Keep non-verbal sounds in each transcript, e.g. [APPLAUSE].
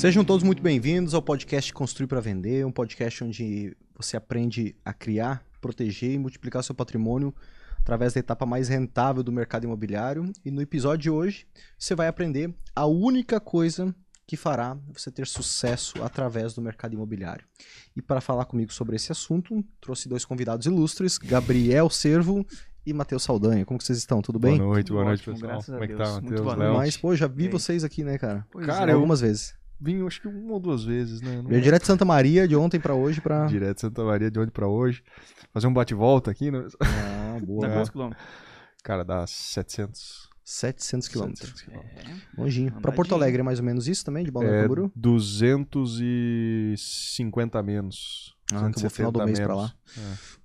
Sejam todos muito bem-vindos ao podcast Construir para Vender, um podcast onde você aprende a criar, proteger e multiplicar seu patrimônio através da etapa mais rentável do mercado imobiliário. E no episódio de hoje, você vai aprender a única coisa que fará você ter sucesso através do mercado imobiliário. E para falar comigo sobre esse assunto, trouxe dois convidados ilustres, Gabriel Servo e Matheus Saldanha. Como que vocês estão? Tudo bem? Boa noite, boa noite, Ótimo, pessoal. graças a Como é que tá, Muito Matheus, boa Léo? noite. Mas, pô, já vi vocês aqui, né, cara? Pois Cara, é. eu- Algumas vezes. Vim, acho que uma ou duas vezes, né? Não- direto de Santa Maria, de ontem para hoje, para... Direto de Santa Maria, de onde pra hoje. Fazer um bate-volta aqui, né? Ah, [LAUGHS] boa. Dá É. quantos quilômetros? Cara, dá 700... 700 quilômetros. 700 quilômetros. É. Longinho. Para Porto. Alegre é mais ou menos isso também, de Balneário É Camboriú? 250 menos. Ah, então vou final do 270 mês pra menos.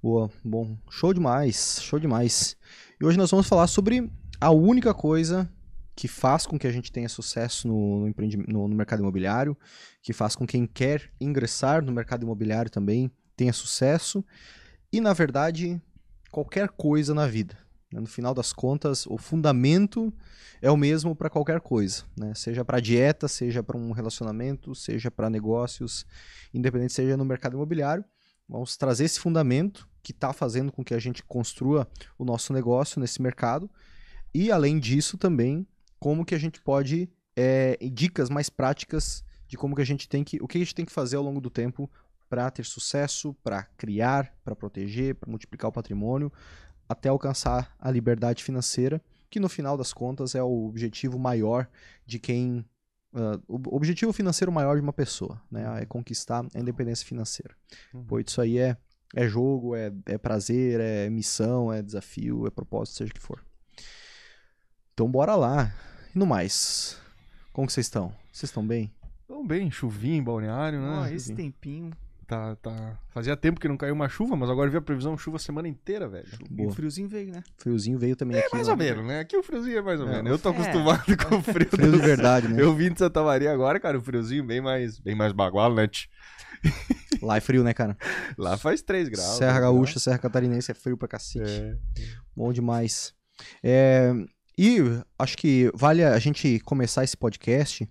Boa, bom. Show demais, show demais. E hoje nós vamos falar sobre a única coisa que faz com que a gente tenha sucesso no, no, empreendi- no- no mercado imobiliário, que faz com quem quer ingressar no mercado imobiliário também tenha sucesso. E, na verdade, qualquer coisa na vida. né? No final das contas, o fundamento é o mesmo para qualquer coisa, né? Seja para dieta, seja para um relacionamento, seja para negócios, independente seja no mercado imobiliário. Vamos trazer esse fundamento que está fazendo com que a gente construa o nosso negócio nesse mercado. E além disso também, como que a gente pode é, dicas mais práticas de como que a gente tem que, o que a gente tem que fazer ao longo do tempo para ter sucesso, para criar, para proteger, para multiplicar o patrimônio, até alcançar a liberdade financeira, que no final das contas é o objetivo maior de quem ah, o objetivo financeiro maior de uma pessoa, né? É conquistar a independência financeira. Uhum. Pô, isso aí é, é jogo, é, é prazer, é missão, é desafio, é propósito, seja o que for. Então bora lá. E no mais, como vocês estão? Vocês estão bem? Então, bem, chuvinha em balneário, né? Ó, esse tempinho. Tá, tá... Fazia tempo que não caiu uma chuva, mas agora vi a previsão chuva a semana inteira, velho. E Boa. o friozinho veio, né? Friozinho veio também aqui. Mais ou menos, né? Aqui o friozinho é mais ou É, menos. Eu tô é. acostumado com o frio. Frio de verdade, né? Eu vim de Santa Maria agora, cara, o friozinho bem mais, bem mais bagual, né? Lá é frio, né, cara? Lá faz 3 graus. Serra né? Gaúcha, Serra Catarinense é frio pra cacete. É. Bom demais. É, e acho que vale a gente começar esse podcast,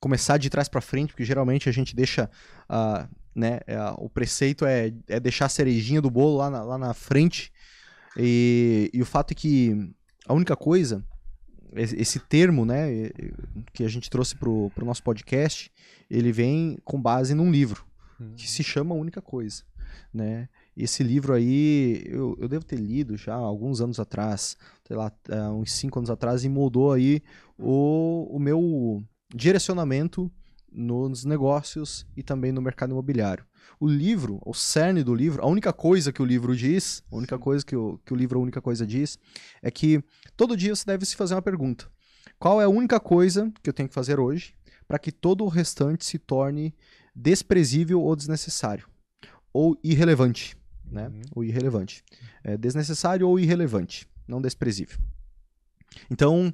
começar de trás pra frente, porque geralmente a gente deixa, ah, né, é, o preceito é, é deixar a cerejinha do bolo lá na, lá na frente. E, e o fato é que a única coisa, esse termo, né, que a gente trouxe pro, pro nosso podcast, ele vem com base num livro que se chama A Única Coisa, né? Esse livro aí, eu, eu devo ter lido já alguns anos atrás, sei lá, há uns cinco anos atrás, e moldou aí o, o meu direcionamento nos negócios e também no mercado imobiliário. O livro, o cerne do livro, a única coisa que o livro diz, a única coisa que o, que o livro, a única coisa diz, é que todo dia você deve se fazer uma pergunta. Qual é a única coisa que eu tenho que fazer hoje para que todo o restante se torne desprezível ou desnecessário? Ou irrelevante, né? Uhum. Ou irrelevante. É desnecessário ou irrelevante, não desprezível. Então,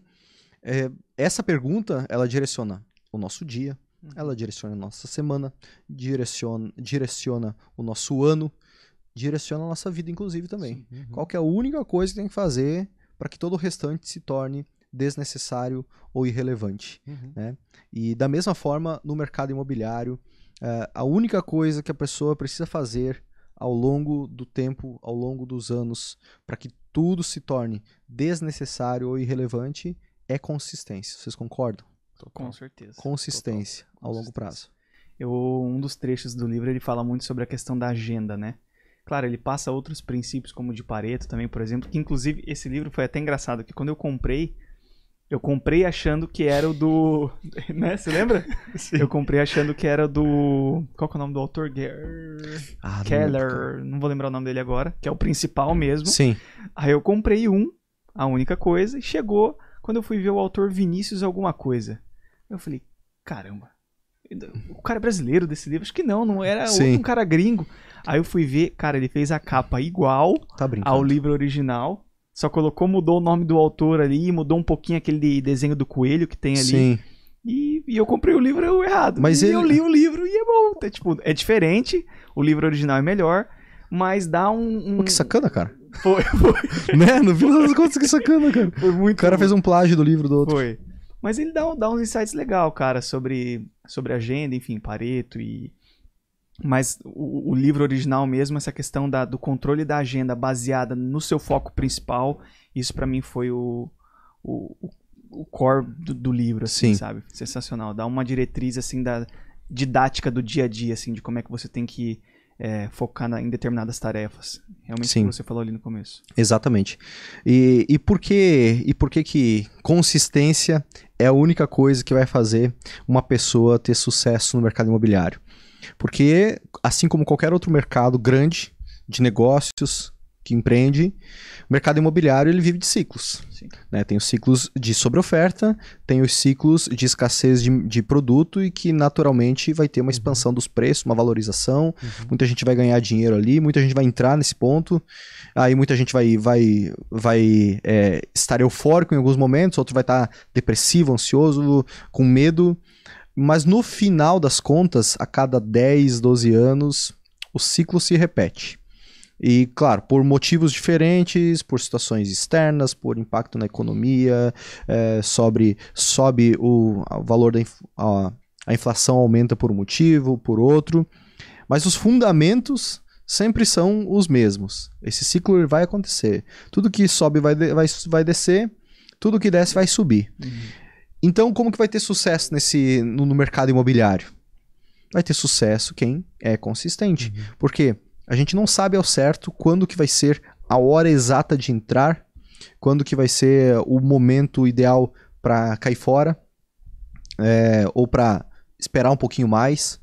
é, essa pergunta, ela direciona o nosso dia, Uhum. ela direciona a nossa semana, direciona, direciona o nosso ano, direciona a nossa vida, inclusive, também. Uhum. Qual que é a única coisa que tem que fazer para que todo o restante se torne desnecessário ou irrelevante? Uhum. E da mesma forma, no mercado imobiliário, eh, a única coisa que a pessoa precisa fazer ao longo do tempo, ao longo dos anos, para que tudo se torne desnecessário ou irrelevante, é consistência. Vocês concordam? Com certeza. Consistência ao longo prazo. Eu, um dos trechos do livro ele fala muito sobre a questão da agenda, né? Claro, ele passa outros princípios, como o de Pareto também, por exemplo, que inclusive esse livro foi até engraçado, que quando eu comprei, eu comprei achando que era o do. [LAUGHS] né? Você lembra? Eu comprei achando que era do. Qual que é o nome do autor? Ah, não Keller, não vou lembrar o nome dele agora, que é o principal mesmo. Sim. Aí eu comprei um, a única coisa, e chegou quando eu fui ver o autor Vinícius alguma coisa. Eu falei, caramba, o cara é brasileiro desse livro? Acho que não, não era Sim. um cara gringo. Aí eu fui ver, cara, ele fez a capa igual Tá ao livro original, só colocou, mudou o nome do autor ali, mudou um pouquinho aquele desenho do coelho que tem ali. Sim. E, e eu comprei o livro errado. Mas e ele- eu li o livro e é bom. É, tipo, é diferente, o livro original é melhor, mas dá um... um... Pô, que sacana, cara. [LAUGHS] Foi, foi, [LAUGHS] né? No final das contas, que sacana, cara. foi muito O cara fez um plágio do livro do outro. Foi. Mas ele dá, dá uns insights legal, cara, sobre, sobre agenda, enfim, Pareto e. Mas o, o livro original mesmo, essa questão da, do controle da agenda baseada no seu foco principal, isso para mim foi o, o, o core do, do livro, assim, Sim. sabe? Sensacional. Dá uma diretriz, assim, da didática do dia a dia, assim, de como é que você tem que é, focar na- em determinadas tarefas. Realmente Sim. o que você falou ali no começo. Exatamente. E, e por que e por que que consistência é a única coisa que vai fazer uma pessoa ter sucesso no mercado imobiliário? Porque assim como qualquer outro mercado grande de negócios que empreende, o mercado imobiliário ele vive de ciclos. Né? Tem os ciclos de sobreoferta, tem os ciclos de escassez de, de produto e que naturalmente vai ter uma expansão dos preços, uma valorização. Muita gente vai ganhar dinheiro ali, muita gente vai entrar nesse ponto. Aí muita gente vai, vai, vai é, estar eufórico em alguns momentos, outro vai estar depressivo, ansioso, com medo. Mas no final das contas, a cada 10, 12 anos, o ciclo se repete. E, claro, por motivos diferentes, por situações externas, por impacto na economia, é, sobre, sobe o, o valor da inf- a, a inflação aumenta por um motivo, por outro. Mas os fundamentos sempre são os mesmos. Esse ciclo vai acontecer. Tudo que sobe vai, vai, vai descer, tudo que desce vai subir. Então, como que vai ter sucesso nesse no, no mercado imobiliário? Vai ter sucesso quem é consistente. Porque a gente não sabe ao certo quando que vai ser a hora exata de entrar, quando que vai ser o momento ideal para cair fora, é, ou para esperar um pouquinho mais.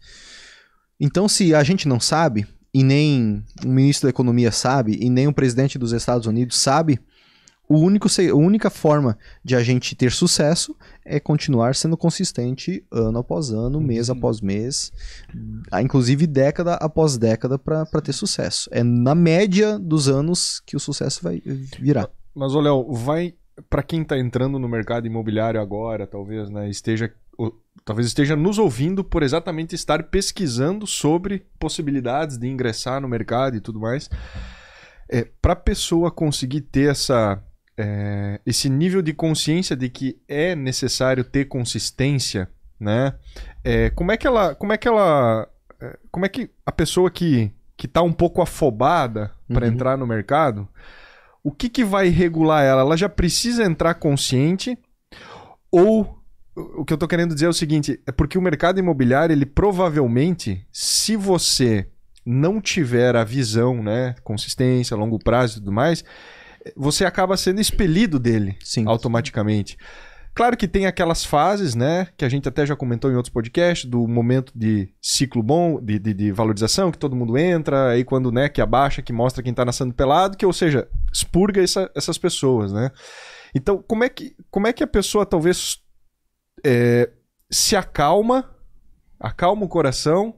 Então, se a gente não sabe, e nem o ministro da Economia sabe, e nem o presidente dos Estados Unidos sabe, o único, a única forma de a gente ter sucesso é continuar sendo consistente ano após ano, mês após mês, ah, inclusive década após década para ter sucesso. É na média dos anos que o sucesso vai virar. Mas, ô Léo, vai para quem tá entrando no mercado imobiliário agora, talvez, né, esteja o- talvez esteja nos ouvindo por exatamente estar pesquisando sobre possibilidades de ingressar no mercado e tudo mais. É, para a pessoa conseguir ter essa é, esse nível de consciência de que é necessário ter consistência, né? É, como é que ela, como é que ela, é, como é que a pessoa que que tá um pouco afobada para Uhum. entrar no mercado, o que, que vai regular ela? Ela já precisa entrar consciente ou o que eu tô querendo dizer é o seguinte, é porque o mercado imobiliário, ele provavelmente, se você não tiver a visão, né, consistência, longo prazo e tudo mais, você acaba sendo expelido dele Sim. automaticamente. Claro que tem aquelas fases, né, que a gente até já comentou em outros podcasts, do momento de ciclo bom, de, de, de valorização, que todo mundo entra, aí quando, né, que abaixa, que mostra quem tá nascendo pelado, que, ou seja, expurga essa- essas pessoas, né. Então, como é que, como é que a pessoa talvez é, se acalma, acalma o coração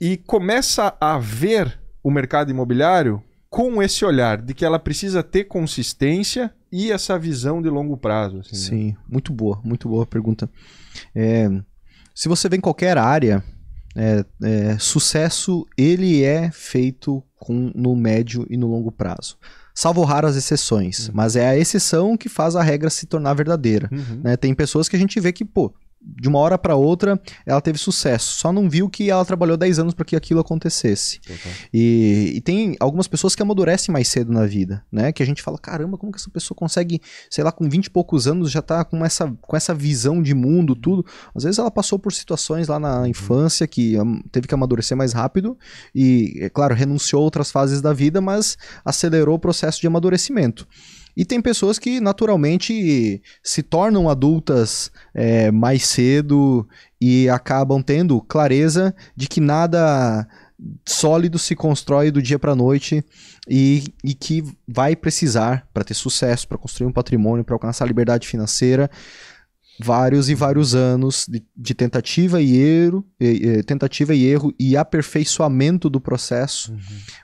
e começa a ver o mercado imobiliário com esse olhar de que ela precisa ter consistência e essa visão de longo prazo. assim, né? Sim, muito boa, muito boa pergunta. É, se você vê em qualquer área, é, é, sucesso ele é feito com, no médio e no longo prazo. Salvo raras exceções, mas é a exceção que faz a regra se tornar verdadeira. Uhum. né? Tem pessoas que a gente vê que, pô, de uma hora para outra ela teve sucesso, só não viu que ela trabalhou 10 anos para que aquilo acontecesse. E, e tem algumas pessoas que amadurecem mais cedo na vida, né? Que a gente fala, caramba, como que essa pessoa consegue, sei lá, com 20 e poucos anos já tá com essa, com essa visão de mundo, tudo. Às vezes ela passou por situações lá na infância que hum, teve que amadurecer mais rápido e, é claro, renunciou a outras fases da vida, mas acelerou o processo de amadurecimento. E tem pessoas que naturalmente se tornam adultas é, mais cedo e acabam tendo clareza de que nada sólido se constrói do dia para noite e, e que vai precisar para ter sucesso, para construir um patrimônio, para alcançar a liberdade financeira, vários e vários anos de, de tentativa e erro, e- e- tentativa e erro e aperfeiçoamento do processo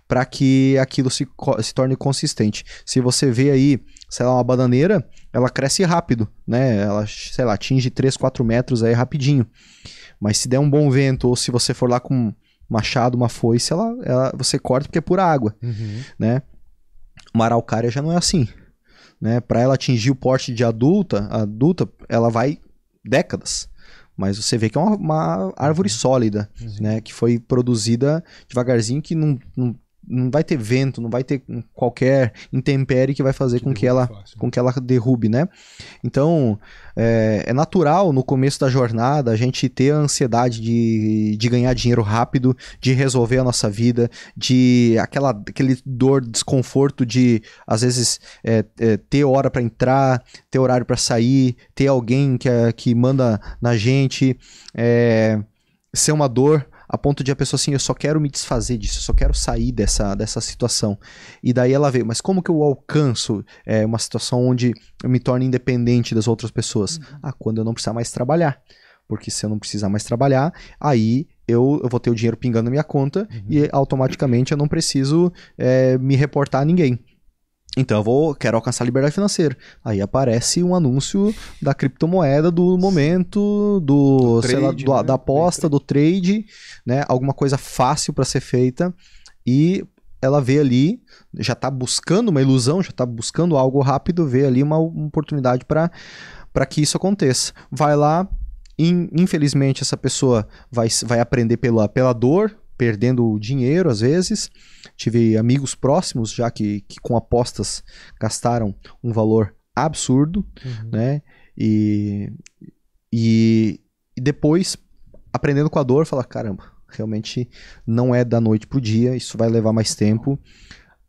para que aquilo se, se torne consistente. Se você vê aí, sei lá, uma bananeira, ela cresce rápido, né? Ela, sei lá, atinge 3, 4 metros aí rapidinho. Mas se der um bom vento ou se você for lá com um machado, uma foice, ela, ela, você corta porque é pura água, Uhum. né? Uma araucária já não é assim, né? Para ela atingir o porte de adulta, adulta, ela vai décadas. Mas você vê que é uma, uma árvore sólida, né? Que foi produzida devagarzinho, que não, não, não vai ter vento, não vai ter qualquer intempérie que vai fazer com que ela Fácil. com que ela derrube, né? Então, é, é natural no começo da jornada a gente ter a ansiedade de, de ganhar dinheiro rápido, de resolver a nossa vida, de aquela aquele dor, desconforto de, às vezes, é, é, ter hora para entrar, ter horário para sair, ter alguém que, é- que manda na gente, é, ser uma dor a ponto de a pessoa assim, eu só quero me desfazer disso, eu só quero sair dessa, dessa situação. E daí ela vê, mas como que eu alcanço é, uma situação onde eu me torno independente das outras pessoas? Ah, quando eu não precisar mais trabalhar. Porque se eu não precisar mais trabalhar, aí eu, eu vou ter o dinheiro pingando na minha conta e automaticamente eu não preciso é, me reportar a ninguém. Então eu vou, quero alcançar a liberdade financeira. Aí aparece um anúncio da criptomoeda do momento, do, lá, trade, do- né? da aposta, do trade, né? Alguma coisa fácil para ser feita e ela vê ali, já está buscando uma ilusão, já está buscando algo rápido, vê ali uma, uma oportunidade para que isso aconteça. Vai lá, in- infelizmente essa pessoa vai, vai aprender pela, pela dor, perdendo dinheiro às vezes. Tive amigos próximos já que, que com apostas gastaram um valor absurdo, Uhum. né? E, e, e depois, aprendendo com a dor, falar, caramba, realmente não é da noite pro dia, isso vai levar mais tempo.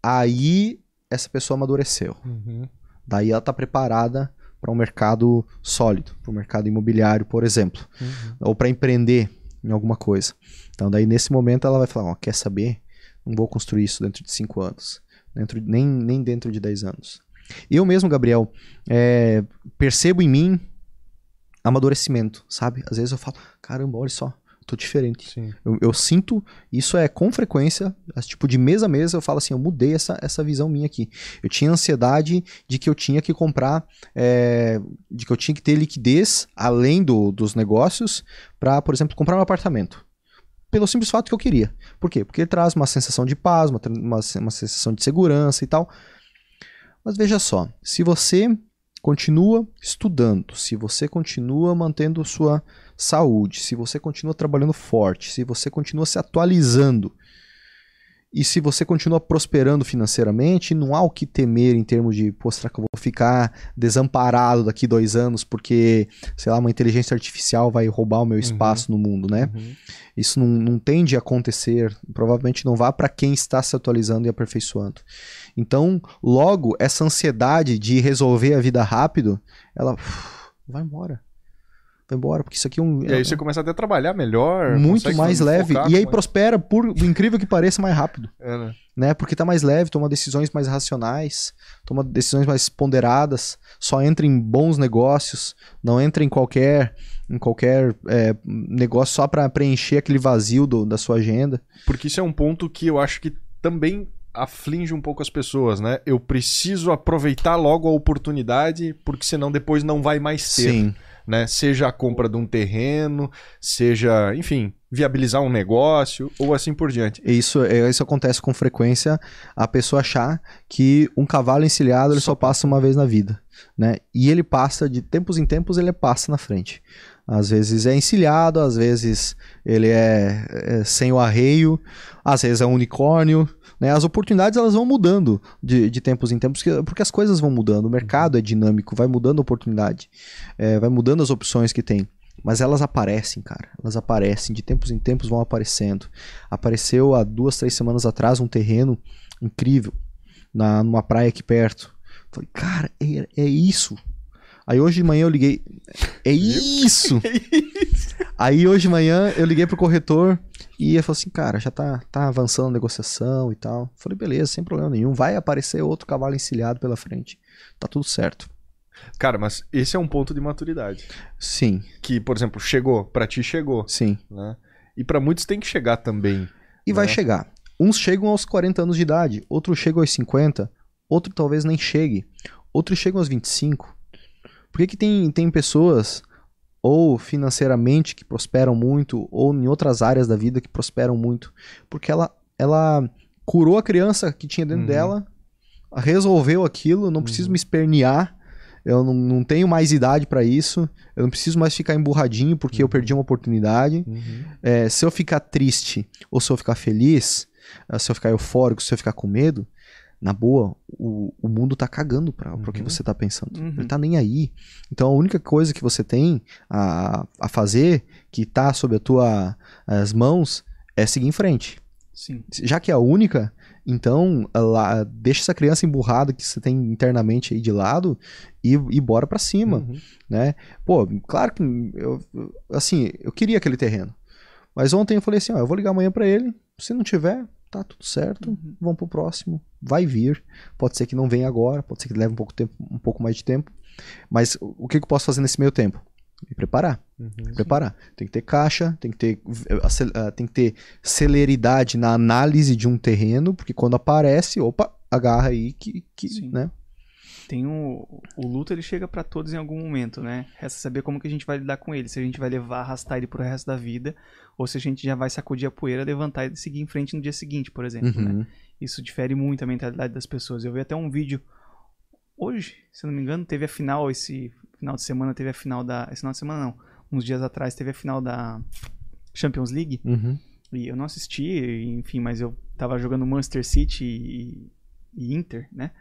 Aí essa pessoa amadureceu. Uhum. Daí ela está preparada para um mercado sólido, para o mercado imobiliário, por exemplo, Uhum. ou para empreender em alguma coisa. Então, daí nesse momento ela vai falar: ó, quer saber? Não vou construir isso dentro de 5 anos, dentro, de- nem, nem dentro de 10 anos. Eu mesmo, Gabriel, é, percebo em mim amadurecimento, sabe? Às vezes eu falo: caramba, olha só, tô diferente. Sim. Eu, eu sinto, isso é com frequência, tipo de mês a mês eu falo assim, eu mudei essa, essa visão minha aqui. Eu tinha ansiedade de que eu tinha que comprar, é, de que eu tinha que ter liquidez além do, dos negócios para, por exemplo, comprar um apartamento. Pelo simples fato que eu queria. Por quê? Porque ele traz uma sensação de paz, uma, uma, uma sensação de segurança e tal. Mas veja só, se você continua estudando, se você continua mantendo sua saúde, se você continua trabalhando forte, se você continua se atualizando e se você continua prosperando financeiramente, não há o que temer em termos de, pô, será que eu vou ficar desamparado daqui dois anos porque, sei lá, uma inteligência artificial vai roubar o meu espaço no mundo, né? Uhum. Isso não, não tende a acontecer, provavelmente não vá para quem está se atualizando e aperfeiçoando. Então, logo, essa ansiedade de resolver a vida rápido, ela uf, vai embora. Vai embora, porque isso aqui é um. E aí você começa até a trabalhar melhor. muito mais focar leve. com E aí mais- prospera, por incrível que pareça, mais rápido. É, né? Né? Porque tá mais leve, toma decisões mais racionais, toma decisões mais ponderadas, só entra em bons negócios, não entra em qualquer em qualquer é, negócio só para preencher aquele vazio do- da sua agenda. Porque isso é um ponto que eu acho que também aflige um pouco as pessoas, né? Eu preciso aproveitar logo a oportunidade, porque senão depois não vai mais ter, Sim. Né? Seja a compra de um terreno, seja, enfim, viabilizar um negócio ou assim por diante. Isso, é, isso acontece com frequência, a pessoa achar que um cavalo encilhado ele só passa uma vez na vida, né? E ele passa, de tempos em tempos, ele passa na frente. Às vezes é encilhado, às vezes ele é, é sem o arreio, às vezes é um unicórnio, né? As oportunidades elas vão mudando de, de tempos em tempos, porque- as coisas vão mudando, o mercado é dinâmico, vai mudando a oportunidade, é, vai mudando as opções que tem. Mas elas aparecem, cara. Elas aparecem, de tempos em tempos vão aparecendo. Apareceu há duas, três semanas atrás um terreno incrível na, numa praia aqui perto. Falei, cara, é, é isso. Aí hoje de manhã eu liguei. É [LAUGHS] isso! Aí hoje de manhã eu liguei pro corretor e ele falou assim, cara, já tá, tá avançando a negociação e tal. Falei, beleza, sem problema nenhum. Vai aparecer outro cavalo encilhado pela frente. Tá tudo certo. Cara, mas esse é um ponto de maturidade. Sim, Que, por exemplo, chegou, pra ti chegou, sim. né? E pra muitos tem que chegar também. E vai né? chegar. Uns chegam aos 40 anos de idade, outros chegam aos 50, outro talvez nem chegue, outros chegam aos 25. Por que, que tem, tem pessoas, ou financeiramente, que prosperam muito, ou em outras áreas da vida que prosperam muito? Porque ela, ela curou a criança que tinha dentro Uhum. dela, resolveu aquilo, não preciso Uhum. me espernear, eu não, não tenho mais idade para isso, eu não preciso mais ficar emburradinho porque eu perdi uma oportunidade. Uhum. É, se eu ficar triste ou se eu ficar feliz, eh, se eu ficar eufórico, se eu ficar com medo, na boa, o, o mundo tá cagando para o que Uhum. você tá pensando. Uhum. Ele tá nem aí. Então a única coisa que você tem a, a fazer, que tá sob as tuas as mãos, é seguir em frente. Sim. Já que é a única, então lá, deixa essa criança emburrada que você tem internamente aí de lado e, e bora pra cima Uhum. né? Pô, claro que eu, assim, eu queria aquele terreno. Mas ontem eu falei assim, ó, eu vou ligar amanhã pra ele. Se não tiver, tá tudo certo. Uhum. Vamos pro próximo. Vai vir. Pode ser que não venha agora, pode ser que leve um pouco tempo, um pouco mais de tempo. Mas o que que eu posso fazer nesse meio tempo? Me preparar, Uhum. me preparar. Tem que ter caixa, tem que ter eh, ah, tem que ter celeridade na análise de um terreno, porque quando aparece, opa, agarra aí que, que Sim. né? Tem o, o luto, ele chega pra todos em algum momento, né? Resta saber como que a gente vai lidar com ele. Se a gente vai levar, arrastar ele pro resto da vida, ou se a gente já vai sacudir a poeira, levantar e seguir em frente no dia seguinte, por exemplo, né? Uhum. Isso difere muito a mentalidade das pessoas. Eu vi até um vídeo hoje, se não me engano, teve a final esse final de semana, teve a final da, esse final de semana não, uns dias atrás teve a final da Champions League. Uhum. E eu não assisti, enfim, mas eu tava jogando Manchester City e, e Inter, né?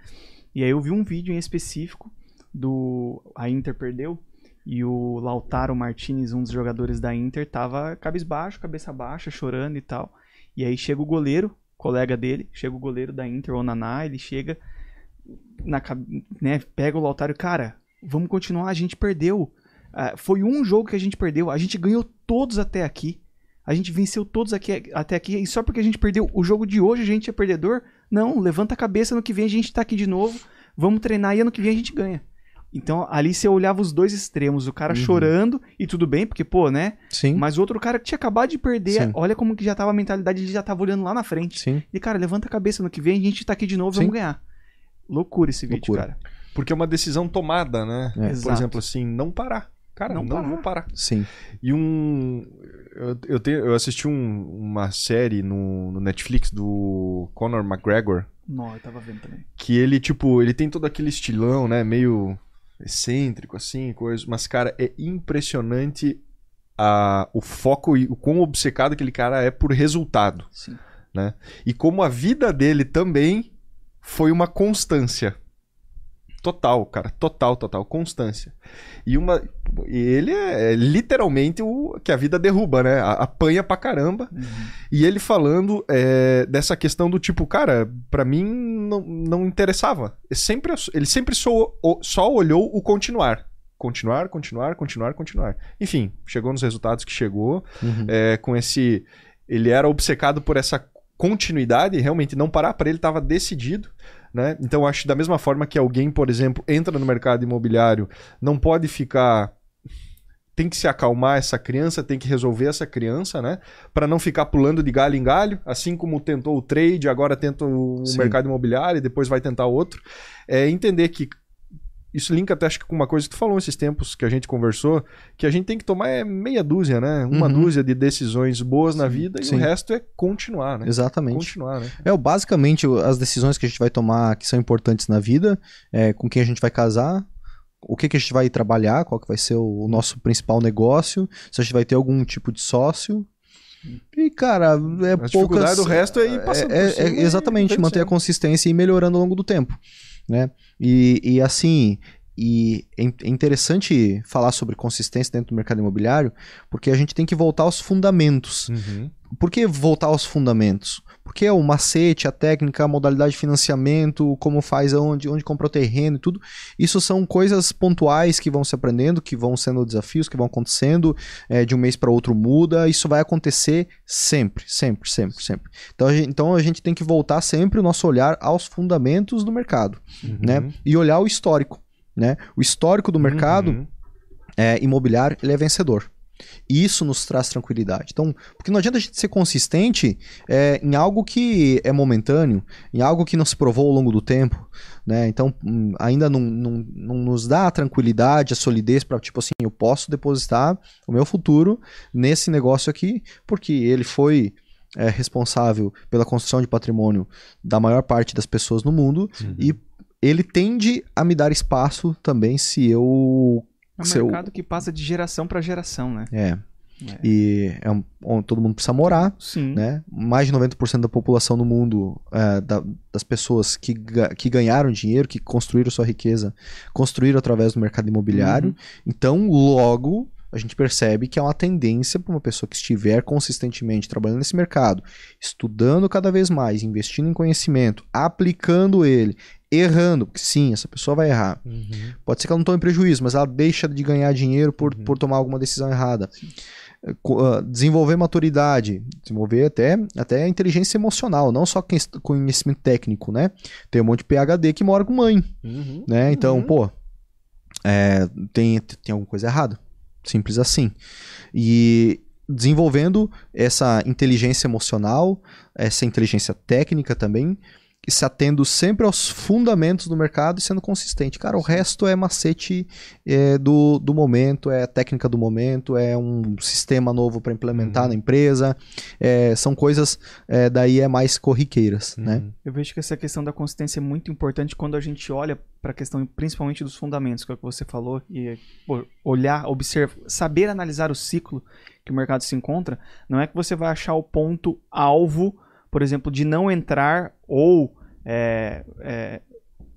E aí eu vi um vídeo em específico do. A Inter perdeu e o Lautaro Martinez, um dos jogadores da Inter, tava cabisbaixo, cabeça baixa, chorando e tal. E aí chega o goleiro, colega dele, chega o goleiro da Inter, o Naná, ele chega, na, né, pega o Lautaro cara, vamos continuar, a gente perdeu. Ah, foi um jogo que a gente perdeu, a gente ganhou todos até aqui. A gente venceu todos aqui, até aqui, e só porque a gente perdeu o jogo de hoje, a gente é perdedor? Não, levanta a cabeça, no que vem a gente tá aqui de novo, vamos treinar e ano que vem a gente ganha. Então, ali você olhava os dois extremos, o cara Uhum. chorando, e tudo bem, porque, pô, né? Sim. Mas o outro cara que tinha acabado de perder, Sim. olha como que já tava a mentalidade, ele já tava olhando lá na frente. Sim. E, cara, levanta a cabeça, no que vem a gente tá aqui de novo, Sim. vamos ganhar. Loucura esse vídeo, Loucura. cara. Porque é uma decisão tomada, né? É. Por Exato. exemplo, assim, não parar. Cara, Não não, parar. vou parar. Sim. E um. Eu, eu, tenho, eu assisti um- uma série no, no Netflix do Conor McGregor. Não, eu tava vendo também. Que ele, tipo, ele tem todo aquele estilão, né? Meio excêntrico, assim, coisa. Mas, cara, é impressionante a, o foco e o quão obcecado aquele cara é por resultado. Sim. E como a vida dele também foi uma constância. Total, cara. Total, total. Constância. E uma. E ele é literalmente o que a vida derruba, né? A- Apanha pra caramba. Uhum. E ele falando é, dessa questão do tipo, cara, pra mim não, não interessava. Ele sempre, ele sempre só, só olhou o continuar. Continuar, continuar, continuar, continuar. Enfim, chegou nos resultados que chegou. Uhum. é, com esse. Ele era obcecado por essa continuidade, realmente não parar, para ele estava decidido. Né? Então, acho que da mesma forma que alguém, por exemplo, entra no mercado imobiliário, não pode ficar. Tem que se acalmar essa criança, tem que resolver essa criança, né? Para não ficar pulando de galho em galho, assim como tentou o trade, agora tenta o Sim. mercado imobiliário e depois vai tentar outro. É entender que isso linka até acho que com uma coisa que tu falou esses tempos que a gente conversou, que a gente tem que tomar é meia dúzia, né? Uma Uhum. dúzia de decisões boas na vida e sim. o resto é continuar, né? Exatamente. Continuar, né? É, o- basicamente, o- as decisões que a gente vai tomar que são importantes na vida, é, com quem a gente vai casar, o que, que a gente vai trabalhar, qual que vai ser o, o nosso principal negócio, se a gente vai ter algum tipo de sócio. E, cara, é A poucas... dificuldade do resto é ir passando é- por cima é- e Exatamente, manter a consistência e ir melhorando ao longo do tempo, né? E, e assim... E é é interessante falar sobre consistência dentro do mercado imobiliário, porque a gente tem que voltar aos fundamentos. Uhum. Por que voltar aos fundamentos? Porque é o macete, a técnica, a modalidade de financiamento, como faz aonde, onde compra o terreno e tudo. Isso são coisas pontuais que vão se aprendendo, que vão sendo desafios, que vão acontecendo, é, de um mês para outro muda. Isso vai acontecer sempre, sempre, sempre, sempre. Então a, gente, então a gente tem que voltar sempre o nosso olhar aos fundamentos do mercado, Uhum. né? E olhar o histórico, né? O histórico do mercado Uhum. é, imobiliário, ele é vencedor. E isso nos traz tranquilidade. Então, porque não adianta a gente ser consistente é, em algo que é momentâneo, em algo que não se provou ao longo do tempo, né? Então, hum, ainda não, não, não nos dá a tranquilidade, a solidez para, tipo assim, eu posso depositar o meu futuro nesse negócio aqui, porque ele foi é, responsável pela construção de patrimônio da maior parte das pessoas no mundo Uhum. e ele tende a me dar espaço também se eu. É um se eu- mercado que passa de geração para geração, né? É. É. E é um, onde todo mundo precisa morar. Sim. né? Mais de 90% da população do mundo, é, da- das pessoas que, que ganharam dinheiro, que construíram sua riqueza, construíram através do mercado imobiliário. Uhum. Então, logo, a gente percebe que é uma tendência para uma pessoa que estiver consistentemente trabalhando nesse mercado, estudando cada vez mais, investindo em conhecimento, aplicando ele, errando, porque sim, essa pessoa vai errar. Pode ser que ela não tome prejuízo, mas ela deixa de ganhar dinheiro por, Uhum. por tomar alguma decisão errada. Ah, Desenvolver maturidade, desenvolver até, até a inteligência emocional, não só conhecimento técnico, né? Tem um monte de PHD que mora com mãe, Uhum. né? Então, Uhum. pô, é, tem, tem alguma coisa errada. Simples assim. E desenvolvendo essa inteligência emocional, essa inteligência técnica também, se atendo sempre aos fundamentos do mercado e sendo consistente. Cara, o resto é macete é, do, do momento, é técnica do momento, é um sistema novo para implementar Uhum. na empresa, é, são coisas é, daí é mais corriqueiras, né? Uhum. Eu vejo que essa questão da consistência é muito importante quando a gente olha para a questão principalmente dos fundamentos, que é o que você falou, e pô, olhar, observar, saber analisar o ciclo que o mercado se encontra, não é que você vai achar o ponto alvo, por exemplo, de não entrar ou é, é,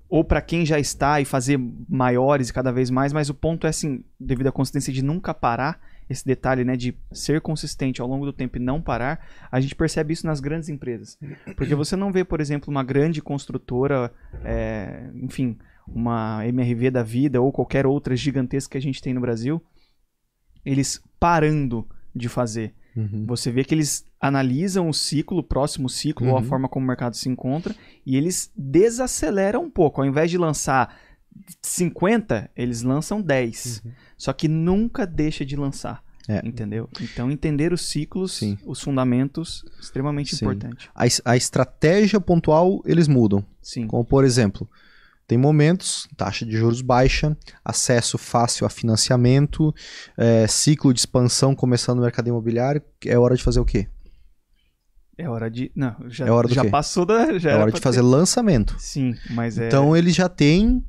ou para quem já está e fazer maiores cada vez mais, mas o ponto é assim, devido à consistência de nunca parar, esse detalhe, né, de ser consistente ao longo do tempo e não parar, a gente percebe isso nas grandes empresas. Porque você não vê, por exemplo, uma grande construtora, é, enfim, uma MRV da vida ou qualquer outra gigantesca que a gente tem no Brasil, eles parando de fazer. Uhum. Você vê que eles analisam o ciclo, o próximo ciclo, ou a Uhum. forma como o mercado se encontra, e eles desaceleram um pouco. Ao invés de lançar 50, eles lançam 10. Só que nunca deixa de lançar. É. Entendeu? Então, entender os ciclos, Sim. os fundamentos, extremamente Sim. importante. A, a estratégia pontual eles mudam. Sim. Como, por exemplo, tem momentos, taxa de juros baixa, acesso fácil a financiamento, é, ciclo de expansão começando no mercado imobiliário, é hora de fazer o quê? É hora de. Não, já, É hora do já quê? passou da. Já é hora de fazer ter- lançamento. Sim, mas é. Então ele já tem,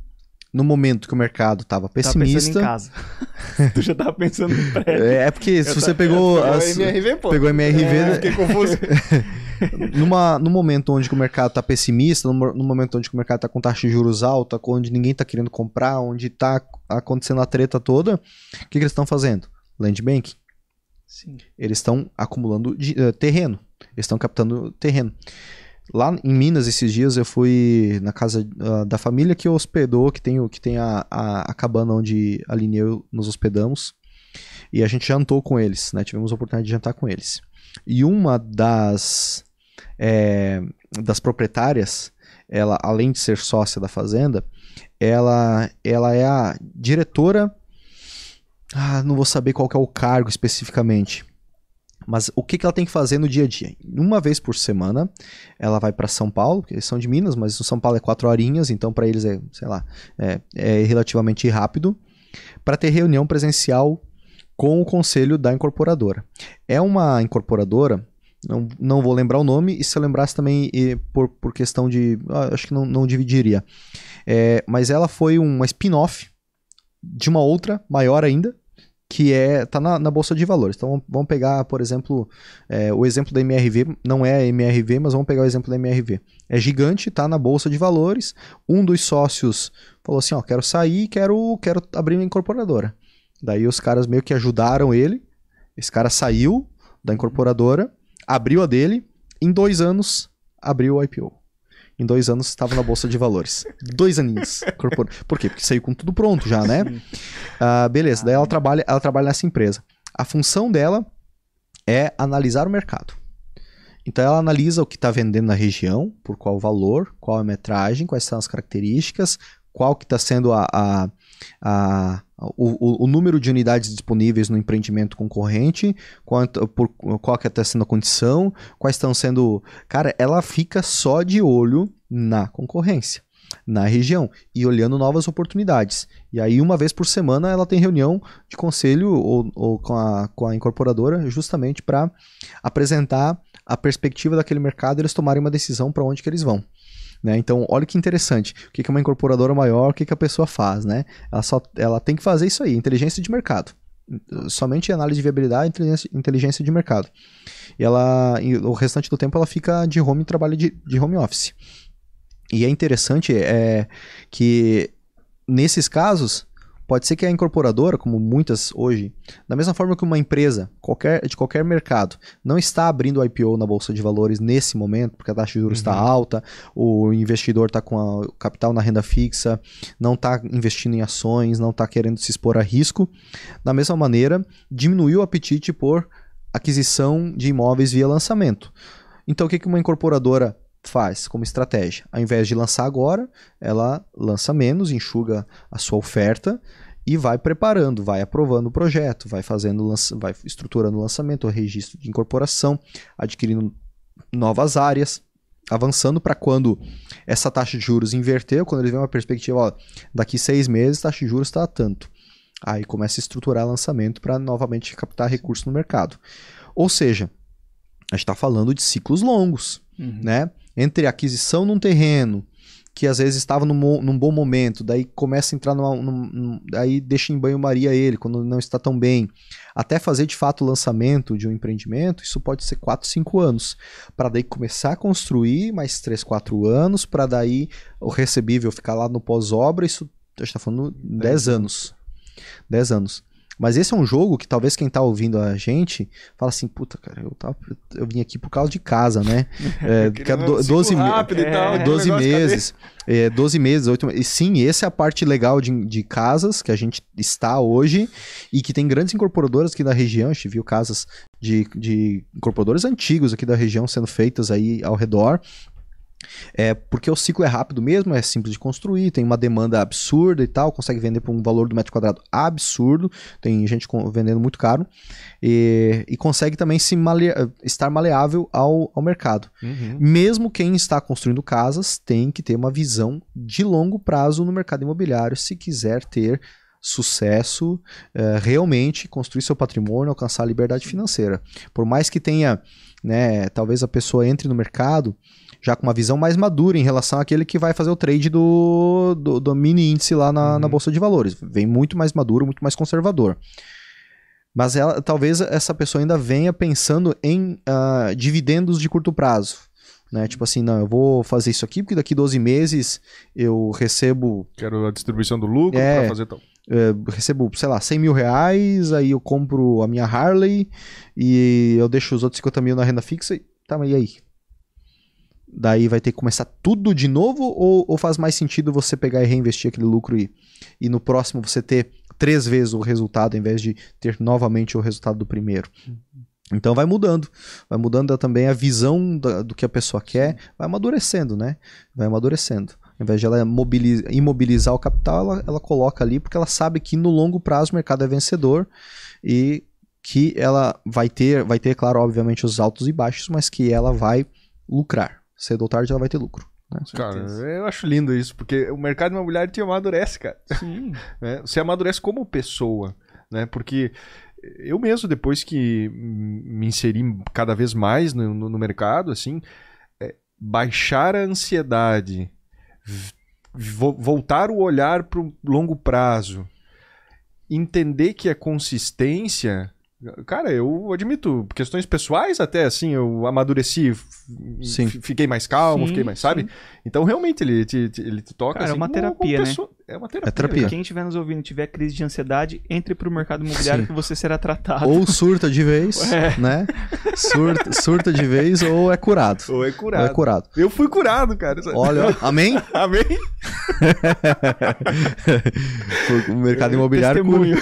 no momento que o mercado estava tava pensando em pessimista. casa. [LAUGHS] tu já tava pensando no prédio. É, é porque se Eu você ta- pegou, eu- as- MRV, pô. pegou MRV, É, né? fiquei confuso. [LAUGHS] numa, no momento onde o mercado está pessimista, no, mo- no momento onde o mercado está com taxa de juros alta, onde ninguém está querendo comprar, onde está acontecendo a treta toda, o que, que eles estão fazendo? Land banking. Sim. Eles estão acumulando de- eh, terreno. Eles estão captando terreno. Lá em Minas, esses dias, eu fui na casa ah, da família que hospedou, que tem, que tem a, a, a cabana onde a Aline e eu nos hospedamos. E a gente jantou com eles, né? Tivemos a oportunidade de jantar com eles. E uma das, eh, das proprietárias, ela, além de ser sócia da fazenda, ela, ela é a diretora. Ah, não vou saber qual é o cargo especificamente. Mas o que, que ela tem que fazer no dia a dia? Uma vez por semana, ela vai para São Paulo, eles são de Minas, mas o São Paulo é quatro horinhas, então para eles é, sei lá, é, é relativamente rápido, para ter reunião presencial com o conselho da incorporadora. É uma incorporadora, não, não vou lembrar o nome, e se eu lembrasse também por, por questão de. ah, acho que não, não dividiria. É, mas ela foi uma spin-off de uma outra, maior ainda, que é tá na, na bolsa de valores. Então vamos pegar, por exemplo, é, o exemplo da MRV, não é a MRV, mas vamos pegar o exemplo da MRV. É gigante, tá na bolsa de valores. Um dos sócios falou assim, ó, quero sair, quero quero abrir minha incorporadora. Daí os caras meio que ajudaram ele. Esse cara saiu da incorporadora, abriu a dele, em dois anos abriu o IPO. Em dois anos estava na bolsa de valores. Dois aninhos. [LAUGHS] Corpor... Por quê? Porque saiu com tudo pronto já, né? Ah, beleza, daí ela trabalha, ela trabalha nessa empresa. A função dela é analisar o mercado. Então ela analisa o que está vendendo na região, por qual valor, qual a metragem, quais são as características, qual que está sendo a, a, a- o, o- número de unidades disponíveis no empreendimento concorrente, quanto, por, qual que está sendo a condição, quais estão sendo... Cara, ela fica só de olho na concorrência, na região, e olhando novas oportunidades. E aí, uma vez por semana, ela tem reunião de conselho ou, ou com, a, com a incorporadora, justamente para apresentar a perspectiva daquele mercado e eles tomarem uma decisão para onde que eles vão. Né? Então, olha que interessante. O que é uma incorporadora maior, o que, que a pessoa faz, né? Ela, só, ela tem que fazer isso aí, inteligência de mercado. Somente análise de viabilidade e inteligência, de mercado. E ela, e o restante do tempo ela fica de home trabalho de, de home office. E é interessante é, que nesses casos Pode ser que a incorporadora, como muitas hoje, da mesma forma que uma empresa qualquer, de qualquer mercado, não está abrindo IPO na Bolsa de Valores nesse momento, porque a taxa de juros está uhum. alta, o investidor está com o capital na renda fixa, não está investindo em ações, não está querendo se expor a risco. Da mesma maneira, diminuiu o apetite por aquisição de imóveis via lançamento. Então, o que uma incorporadora faz como estratégia? Ao invés de lançar agora, ela lança menos, enxuga a sua oferta e vai preparando, vai aprovando o projeto, vai fazendo, vai estruturando o lançamento, o registro de incorporação, adquirindo novas áreas, avançando para quando essa taxa de juros inverter, quando ele vê uma perspectiva, ó, daqui seis meses a taxa de juros está tanto. Aí começa a estruturar lançamento para novamente captar recursos no mercado. Ou seja, a gente está falando de ciclos longos, uhum. né? Entre a aquisição num terreno, que às vezes estava num, num bom momento, daí começa a entrar numa, num, daí deixa em banho-maria ele quando não está tão bem, até fazer de fato o lançamento de um empreendimento, isso pode ser 4, 5 anos, para daí começar a construir mais 3, 4 anos, para daí o recebível ficar lá no pós-obra, isso a gente está falando 10 anos. 10 anos. Mas esse é um jogo que talvez quem tá ouvindo a gente fala assim, puta, cara, eu, tava, eu vim aqui por causa de casa, né? [LAUGHS] É, que é do, 12, rápido é, tal, 12 meses. É, 12 meses, 8 meses. E sim, essa é a parte legal de, de casas que a gente está hoje e que tem grandes incorporadoras aqui da região. A gente viu casas de, de incorporadores antigos aqui da região sendo feitas aí ao redor. É porque o ciclo é rápido mesmo, é simples de construir, tem uma demanda absurda e tal, consegue vender por um valor do metro quadrado absurdo, tem gente vendendo muito caro, e, e consegue também se estar maleável ao, ao mercado. Uhum. Mesmo quem está construindo casas tem que ter uma visão de longo prazo no mercado imobiliário se quiser ter sucesso, é, realmente construir seu patrimônio, alcançar a liberdade financeira. Por mais que tenha, né, talvez a pessoa entre no mercado já com uma visão mais madura em relação àquele que vai fazer o trade do, do, do mini índice lá na, uhum. na Bolsa de Valores. Vem muito mais maduro, muito mais conservador. Mas ela, talvez essa pessoa ainda venha pensando em uh, dividendos de curto prazo. Né? Tipo assim, não, eu vou fazer isso aqui porque daqui 12 meses eu recebo. Quero a distribuição do lucro é, para fazer tal. Eu recebo, sei lá, 100 mil reais, aí eu compro a minha Harley e eu deixo os outros 50 mil na renda fixa. E, tá, mas e aí? Daí vai ter que começar tudo de novo ou, ou faz mais sentido você pegar e reinvestir aquele lucro e, e no próximo você ter três vezes o resultado em vez de ter novamente o resultado do primeiro? Então vai mudando, vai mudando também a visão da, do que a pessoa quer, vai amadurecendo, né? Vai amadurecendo. Ao invés de ela imobilizar o capital, ela, ela coloca ali porque ela sabe que no longo prazo o mercado é vencedor e que ela vai ter, vai ter, claro, obviamente, os altos e baixos, mas que ela vai lucrar cedo ou tarde ela vai ter lucro. Né? Cara, eu acho lindo isso, porque o mercado imobiliário te amadurece, cara. Sim. [LAUGHS] né? Você amadurece como pessoa, né? Porque eu mesmo, depois que me inseri cada vez mais no, no, no mercado, assim, é, baixar a ansiedade, voltar o olhar para o longo prazo, entender que a consistência Cara, eu admito, questões pessoais até, assim, eu amadureci, sim. fiquei mais calmo, sim, fiquei mais, sabe? Sim. Então, realmente, ele te, ele te toca, Cara, assim, é uma terapia, né? É uma terapia. É terapia. Quem estiver nos ouvindo tiver crise de ansiedade, entre pro mercado imobiliário que você será tratado. Ou surta de vez, [LAUGHS] é. né? Surta, surta de vez ou é curado. Ou é curado. Ou é curado. Eu fui curado, cara. Olha, [LAUGHS] amém? amém? [LAUGHS] o mercado imobiliário cura.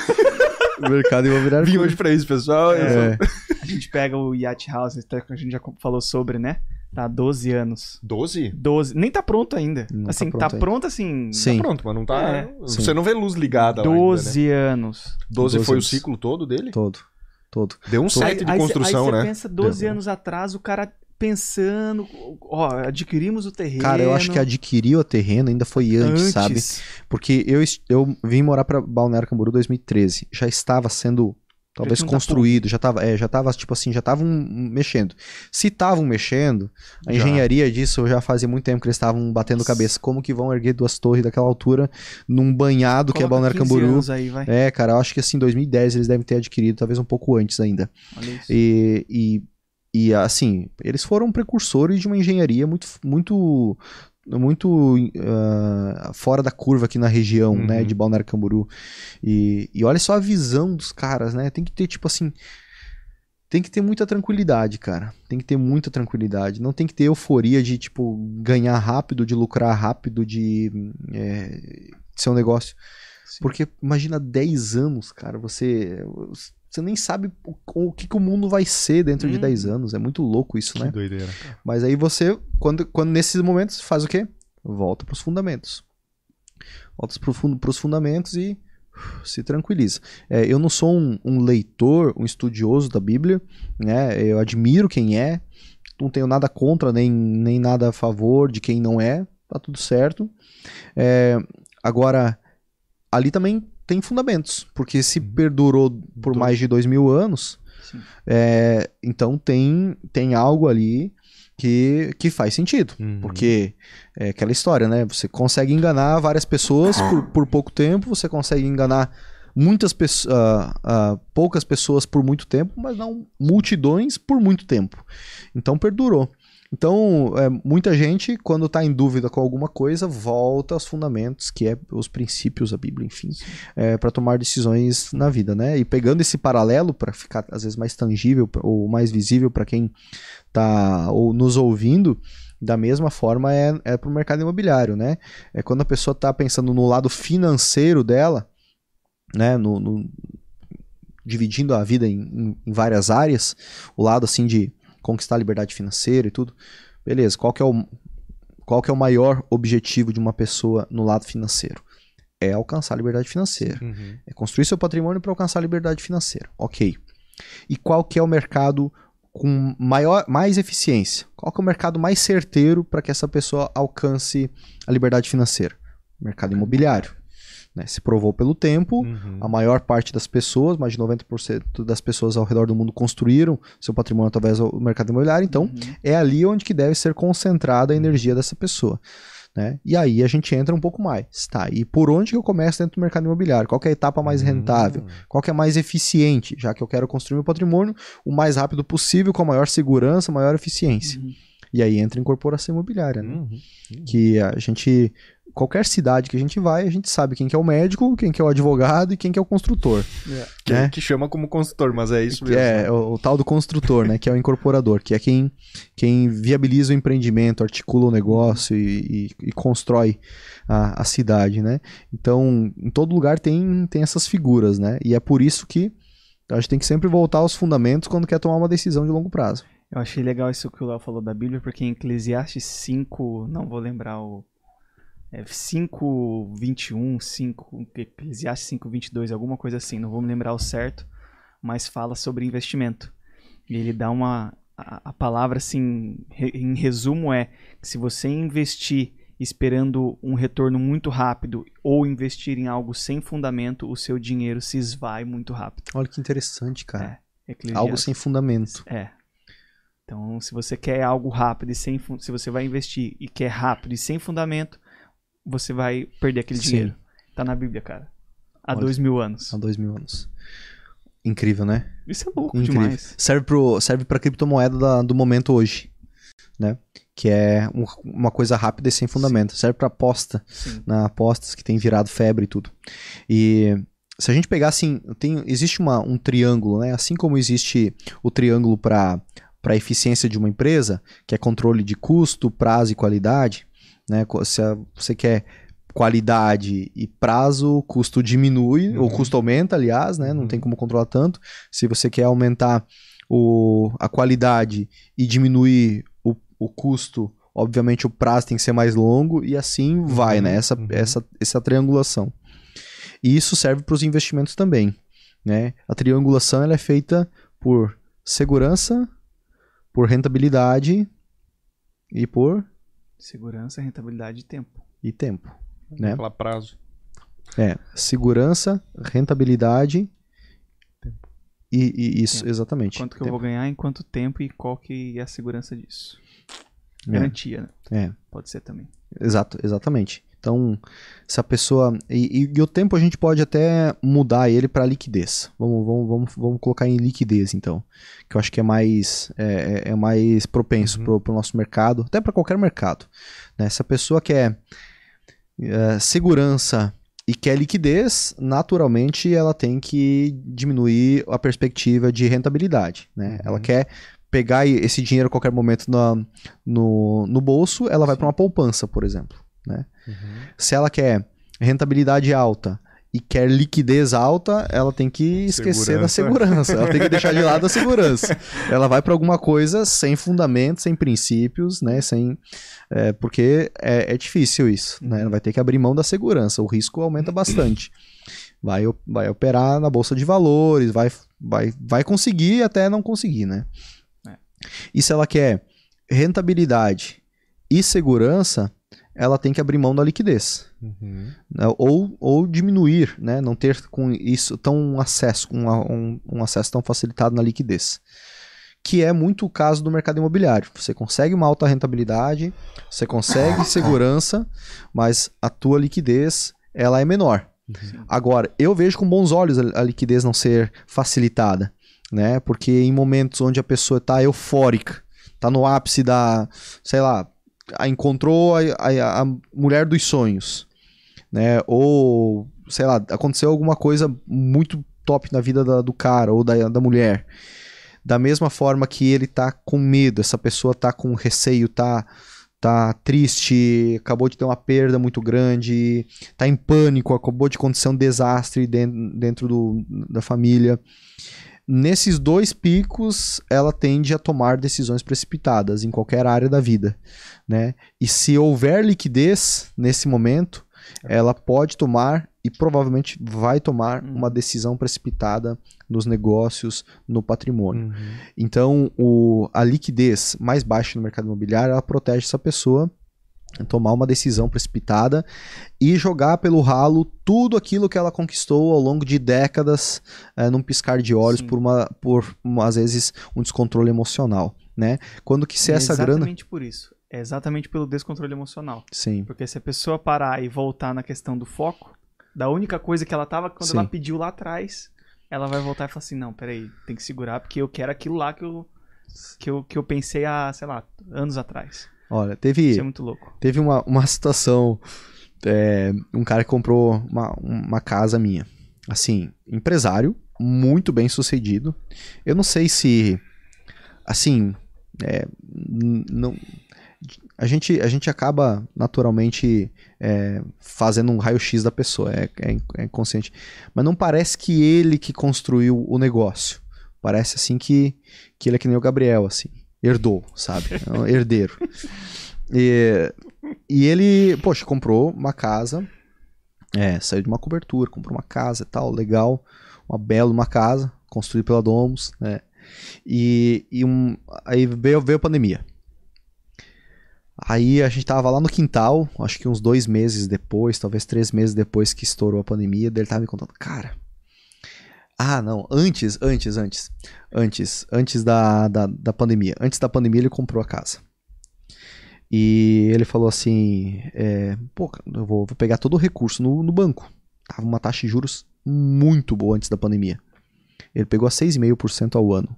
Mercado imobiliário. Vim hoje pra isso, pessoal. É. A gente pega o Yacht House, que a gente já falou sobre, né? Tá 12 anos. 12? 12. Nem tá pronto ainda. Não tá assim, tá pronto, tá pronto assim. Sim. Tá pronto, mas não tá. É. Você não vê luz ligada 12 ainda, né? anos. 12, 12 foi anos. o ciclo todo dele? Todo. Todo. Deu um site de construção, aí, aí né? Você pensa 12 Deu. anos atrás, o cara pensando, ó, adquirimos o terreno. Cara, eu acho que adquirir o terreno ainda foi antes, antes. sabe? Porque eu, eu vim morar para Balneário Camboriú 2013. Já estava sendo Talvez Já construído, já tava, é, já tava, tipo assim, já estavam mexendo. Se estavam mexendo, a Já. engenharia disso já fazia muito tempo que eles estavam batendo cabeça. Como que vão erguer duas torres daquela altura num banhado que é Coloca Balneário 15 Camboriú? Aí, vai. É, cara, eu acho que assim, em 2010 eles devem ter adquirido, talvez um pouco antes ainda. E, e, e, assim, eles foram precursores de uma engenharia muito, muito, muito ah, fora da curva aqui na região, Uhum. né, de Balneário Camboriú. E, e olha só a visão dos caras, né? Tem que ter, tipo assim, tem que ter muita tranquilidade, cara. Tem que ter muita tranquilidade. Não tem que ter euforia de, tipo, ganhar rápido, de lucrar rápido, de é, ser um negócio. Sim. Porque imagina 10 anos, cara, você você nem sabe o, o que, que o mundo vai ser dentro de Hum. 10 anos. É muito louco isso, Que né? doideira. Mas aí você, quando, quando nesses momentos, faz o quê? Volta pros fundamentos. Volta pro fun- pros fundamentos e uf, se tranquiliza. É, eu não sou um, um leitor, um estudioso da Bíblia, né? Eu admiro quem é, não tenho nada contra, nem, nem nada a favor de quem não é, tá tudo certo. É, agora, ali também tem fundamentos, porque se Uhum. perdurou por Do- mais de dois mil anos, é, então tem, tem algo ali que, que faz sentido. Uhum. Porque é aquela história, né? Você consegue enganar várias pessoas por, por pouco tempo, você consegue enganar muitas pessoas, poucas pessoas por muito tempo, mas não multidões por muito tempo. Então perdurou. Então, é, muita gente, quando está em dúvida com alguma coisa, volta aos fundamentos, que é os princípios da Bíblia, enfim, para tomar decisões na vida, né? E pegando esse paralelo para ficar às vezes mais tangível ou mais visível para quem está ou nos ouvindo, da mesma forma é, é para o mercado imobiliário, né? É quando a pessoa está pensando no lado financeiro dela, né? No, no- dividindo a vida em- em várias áreas, o lado assim de conquistar a liberdade financeira e tudo. Beleza, qual que é o, qual que é o maior objetivo de uma pessoa no lado financeiro? É alcançar a liberdade financeira. Uhum. É construir seu patrimônio para alcançar a liberdade financeira. Ok. E qual que é o mercado com maior, mais eficiência? Qual que é o mercado mais certeiro para que essa pessoa alcance a liberdade financeira? Mercado imobiliário. Né? Se provou pelo tempo, Uhum. a maior parte das pessoas, mais de 90% das pessoas ao redor do mundo construíram seu patrimônio através do mercado imobiliário, então Uhum. é ali onde que deve ser concentrada a energia dessa pessoa. Né? E aí a gente entra um pouco mais. Tá, e por onde que eu começo dentro do mercado imobiliário? Qual que é a etapa mais rentável? Hum. Qual que é mais eficiente? Já que eu quero construir meu patrimônio o mais rápido possível, com a maior segurança, maior eficiência. Uhum. E aí entra a incorporação imobiliária, né? Uhum. Que a gente... Qualquer cidade que a gente vai, a gente sabe quem que é o médico, quem que é o advogado e quem que é o construtor. Que, né? que chama como consultor, mas é isso Que mesmo. é o, o tal do construtor, né? Que é o incorporador, que é quem, quem viabiliza o empreendimento, articula o negócio e, e- e constrói a, a cidade, né? Então, em todo lugar tem, tem essas figuras, né? E é por isso que a gente tem que sempre voltar aos fundamentos quando quer tomar uma decisão de longo prazo. Eu achei legal isso que o Léo falou da Bíblia, porque em Eclesiastes 5, não vou lembrar o. É 5, 21, 5, Eclesiastes 5, 22, alguma coisa assim, não vou me lembrar o certo, mas fala sobre investimento. E ele dá uma. A, a palavra, assim, re- em resumo, é que se você investir esperando um retorno muito rápido ou investir em algo sem fundamento, o seu dinheiro se esvai muito rápido. Olha que interessante, cara. Eclesiastes. Algo sem fundamento. É. Então, se você quer algo rápido e sem se você vai investir e quer rápido e sem fundamento, você vai perder aquele Sim. dinheiro. Tá na Bíblia, cara. Há Olha. dois mil anos. Há dois mil anos. Incrível, né? Isso é louco Incrível. demais. Serve pro, serve pra criptomoeda da- do momento hoje, né? Que é um- uma coisa rápida e sem fundamento. Serve pra aposta, Sim. na apostas que tem virado febre e tudo. E se a gente pegar assim, tem, existe uma, um triângulo, né? Assim como existe o triângulo para para eficiência de uma empresa, que é controle de custo, prazo e qualidade, né? Se você quer qualidade e prazo, o custo diminui, Uhum. ou o custo aumenta, aliás, né? Não Uhum. tem como controlar tanto. Se você quer aumentar o, a qualidade e diminuir o, o custo, obviamente o prazo tem que ser mais longo e assim vai, né? Essa, uhum. essa, essa triangulação. E isso serve para os investimentos também, né? A triangulação ela é feita por segurança, por rentabilidade e por Segurança, rentabilidade e tempo. e tempo, né? Falar prazo. É, segurança, rentabilidade E, e isso, Tempo. exatamente. Quanto que eu Tempo. vou ganhar, em quanto tempo e qual que é a segurança disso. É. Garantia, né? É. Pode ser também. Exato, exatamente. Então, se a pessoa. E, e- e o tempo a gente pode até mudar ele para liquidez. Vamos, vamos, vamos, vamos colocar em liquidez, então. Que eu acho que é mais, é, é- é mais propenso Uhum. pro, o nosso mercado, até para qualquer mercado. Né? Se a pessoa quer é, segurança e quer liquidez, naturalmente ela tem que diminuir a perspectiva de rentabilidade. Né? Uhum. Ela quer pegar esse dinheiro a qualquer momento na, no, no bolso, ela vai para uma poupança, por exemplo. Né? Se ela quer rentabilidade alta e quer liquidez alta, ela tem que esquecer da segurança. Ela tem que deixar de lado a segurança. [LAUGHS] Ela vai para alguma coisa sem fundamento, sem princípios, né? Sem, é, porque é, é difícil isso. Né? Ela vai ter que abrir mão da segurança. O risco aumenta bastante. Vai, vai operar na bolsa de valores, vai, vai, vai conseguir até não conseguir, né? É. E se ela quer rentabilidade e segurança, ela tem que abrir mão da liquidez Uhum. né, ou, ou diminuir, né, não ter com isso tão acesso, um, um, um acesso tão facilitado na liquidez. Que é muito o caso do mercado imobiliário. Você consegue uma alta rentabilidade, você consegue [COUGHS] segurança, mas a tua liquidez ela é menor. Agora, eu vejo com bons olhos a, a liquidez não ser facilitada, né? Porque em momentos onde a pessoa está eufórica, está no ápice da, sei lá, encontrou a, a- a mulher dos sonhos, né? Ou, sei lá, aconteceu alguma coisa muito top na vida da- do cara ou da, da mulher. Da mesma forma que ele tá com medo, essa pessoa tá com receio, tá, tá triste, acabou de ter uma perda muito grande, tá em pânico, acabou de acontecer um desastre den- dentro do, da família. Nesses dois picos, ela tende a tomar decisões precipitadas em qualquer área da vida, né? E se houver liquidez nesse momento, ela pode tomar e provavelmente vai tomar Uhum. uma decisão precipitada nos negócios, no patrimônio. Uhum. Então, o- a liquidez mais baixa no mercado imobiliário, ela protege essa pessoa tomar uma decisão precipitada e jogar pelo ralo tudo aquilo que ela conquistou ao longo de décadas eh, num piscar de olhos Sim. por, uma, por às vezes um descontrole emocional, né? Quando que se é essa grana... exatamente por isso. É exatamente pelo descontrole emocional. Sim, Porque se a pessoa parar e voltar na questão do foco, da única coisa que ela tava quando Sim. ela pediu lá atrás, ela vai voltar e falar assim: não, peraí, tem que segurar porque eu quero aquilo lá que eu, que eu, que eu pensei há, sei lá, anos atrás. Olha, teve... Isso é muito louco. Teve uma, uma situação. é, um cara que comprou uma, uma casa minha. Assim, empresário, muito bem sucedido. Eu não sei se. Assim. é, não, a, gente, a gente acaba naturalmente é, fazendo um raio-x da pessoa, é, é, é inconsciente. Mas não parece que ele que construiu o negócio. Parece assim que, que ele é que nem o Gabriel, assim. Herdou, sabe? É um herdeiro. E, e ele, poxa, comprou uma casa, é, saiu de uma cobertura, comprou uma casa e tal, legal, uma bela uma casa, construída pela Domus, né? E, e um, aí veio, veio a pandemia. Aí a gente tava lá no quintal, acho que uns dois meses depois, talvez três meses depois que estourou a pandemia, dele tava me contando, cara. Ah, não, antes, antes, antes. Antes, antes da, da, da pandemia. Antes da pandemia ele comprou a casa. E ele falou assim: é, pô, eu vou, vou pegar todo o recurso no, no banco. Tava uma taxa de juros muito boa antes da pandemia. Ele pegou a 6,5% ao ano.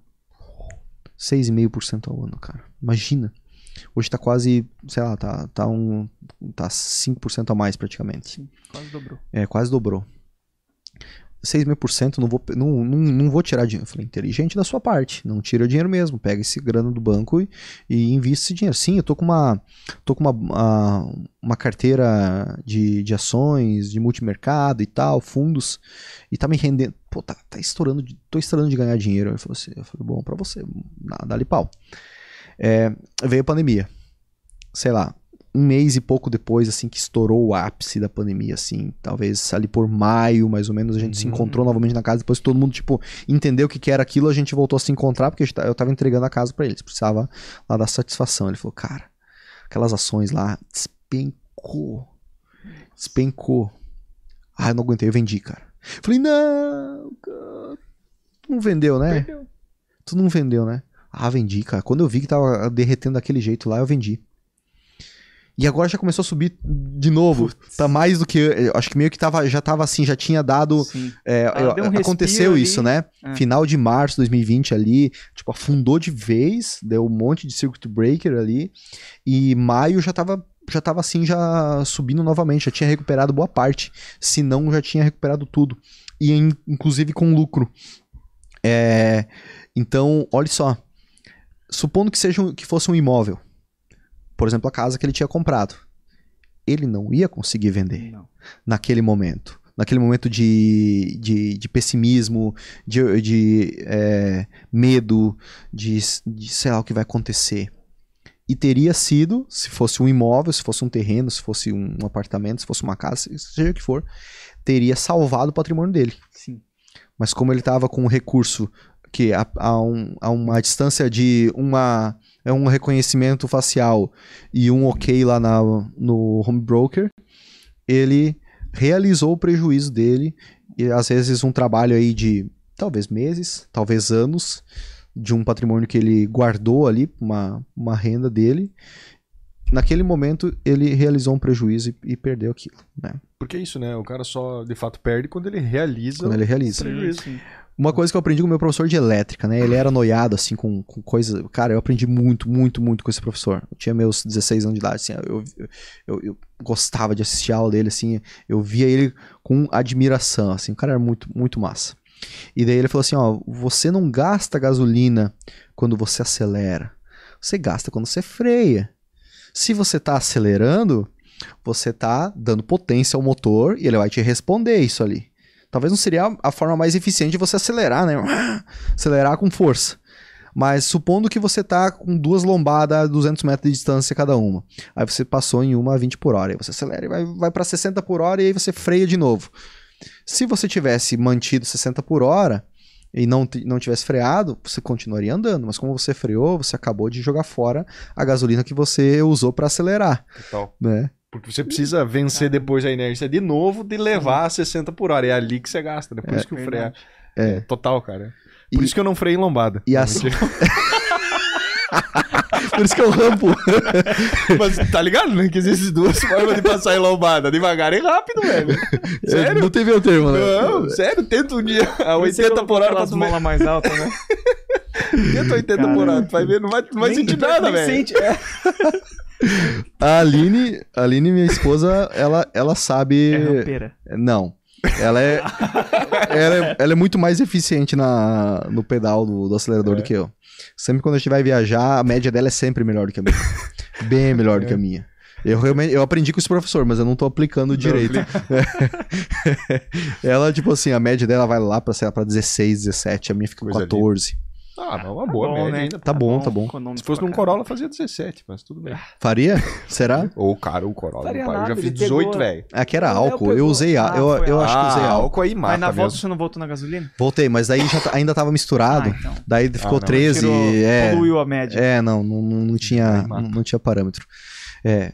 6,5% ao ano, cara. Imagina. Hoje tá quase, sei lá, tá, tá, um, tá 5% a mais praticamente. Sim, quase dobrou. É, quase dobrou. 6,5% não vou, não, não, vou tirar dinheiro. Eu falei, inteligente da sua parte. Não tira dinheiro mesmo. Pega esse grana do banco e, e investe esse dinheiro. Sim, eu tô com uma, tô com uma, a- uma carteira de, de ações, de multimercado e tal, fundos, e tá me rendendo. Pô, tá, tá estourando, de- tô estourando de ganhar dinheiro. Ele falou assim, eu falei, bom, pra você, dá- dá-lhe pau. É, veio a pandemia. Sei lá, um mês e pouco depois, assim, que estourou o ápice da pandemia, assim, talvez ali por maio, mais ou menos, a gente se Uhum. encontrou novamente na casa, depois que todo mundo, tipo, entendeu o que, que era aquilo, a gente voltou a se encontrar, porque tá- eu tava entregando a casa pra eles, precisava lá dar satisfação. Ele falou, cara, aquelas ações lá, despencou, despencou. Ah, eu não aguentei, eu vendi, cara. Falei, não, cara, Tu não vendeu, né? Perdeu. Tu não vendeu, né? Ah, vendi, cara. Quando eu vi que tava derretendo daquele jeito lá, eu vendi. E agora já começou a subir de novo. Tá mais do que. eu Acho que meio que tava, já tava assim, já tinha dado. É, Ah, eu- um aconteceu ali. isso, né? É. Final de março de 2020 ali, tipo, afundou de vez, deu um monte de circuit breaker ali. E maio já tava, já tava assim, já subindo novamente, já tinha recuperado boa parte. Se não, já tinha recuperado tudo. E in- inclusive com lucro. É, então, olha só. Supondo que seja um- que fosse um imóvel. Por exemplo, a casa que ele tinha comprado. Ele não ia conseguir vender Não. naquele momento. Naquele momento de, de, de pessimismo, de, de é, medo, de, de sei lá o que vai acontecer. E teria sido, se fosse um imóvel, se fosse um terreno, se fosse um apartamento, se fosse uma casa, seja o que for, teria salvado o patrimônio dele. Sim. Mas como ele estava com um recurso que a, a, um- a uma distância de uma é um reconhecimento facial e um ok lá na, no home broker, ele realizou o prejuízo dele e às vezes um trabalho aí de talvez meses, talvez anos de um patrimônio que ele guardou ali, uma, uma renda dele. Naquele momento ele realizou um prejuízo e, e perdeu aquilo, né? Porque é isso, né? O cara só de fato perde quando ele realiza. Quando ele realiza. Prejuízo. Sim, sim. Uma coisa que eu aprendi com o meu professor de elétrica, né? Ele era noiado, assim, com, com coisa. Cara, eu aprendi muito, muito, muito com esse professor. Eu tinha meus 16 anos de idade, assim, eu, eu, eu, gostava de assistir a aula dele, assim, eu via ele com admiração, assim, o cara era muito, muito massa. E daí ele falou assim: ó, você não gasta gasolina quando você acelera, você gasta quando você freia. Se você tá acelerando, você tá dando potência ao motor e ele vai te responder isso ali. Talvez não seria a forma mais eficiente de você acelerar, né? [GASPS] Acelerar com força. Mas supondo que você tá com duas lombadas a 200 metros de distância cada uma. Aí você passou em uma a 20 por hora. Aí você acelera e vai, vai para 60 por hora e aí você freia de novo. Se você tivesse mantido 60 por hora e não, não tivesse freado, você continuaria andando. Mas como você freou, você acabou de jogar fora a gasolina que você usou para acelerar, Total. né? Porque você precisa vencer depois a inércia de novo de levar a 60 por hora. É ali que você gasta. Né? Por isso que o freio verdade. é. Total, cara. Por E- isso que eu não freio em lombada. E assim-. [LAUGHS] Por isso que eu rampo. Mas tá ligado, né? Que existem duas formas de passar em lombada. Devagar e rápido, velho. Sério? Não teve o termo, né? Não, sério, tenta um dia a 80 por hora mãos lá mais alta, né? [LAUGHS] Tenta 80 por hora, tu vai ver, não vai, não vai Nem- sentir nada, velho. sente, é. [LAUGHS] A Aline, a Aline, minha esposa, ela, ela sabe. É rampeira. Não. Ela é, ela é. ela é muito mais eficiente na, no pedal do, do acelerador É. do que eu. Sempre quando a gente vai viajar, a média dela é sempre melhor do que a minha. Bem melhor do que a minha. Eu, realmente, eu aprendi com esse professor, mas eu não tô aplicando direito. [LAUGHS] ela, tipo assim, a média dela vai lá pra, sei lá, pra 16, 17, a minha fica com Coisa 14. Ah, não, uma boa bom, média né? ainda. Tá bom, tá bom. econômico Se fosse num. Corolla, fazia 17, mas tudo bem. Faria? Será? Ou, cara, o Corolla, Faria meu pai, eu já nada, fiz ele pegou- 18, velho. Aqui era Não, eu álcool. Eu pegou- usei. a- Ah, eu, foi eu acho que usei Ah, álcool. álcool aí mata Mas na volta mesmo. você não voltou na gasolina? Voltei, mas daí já tá- ainda tava misturado. Ah, então. Daí ficou não, 13. Tirou, é, Poluiu a média. é, não, não, não, não tinha, Aí mata. não, não tinha parâmetro. É.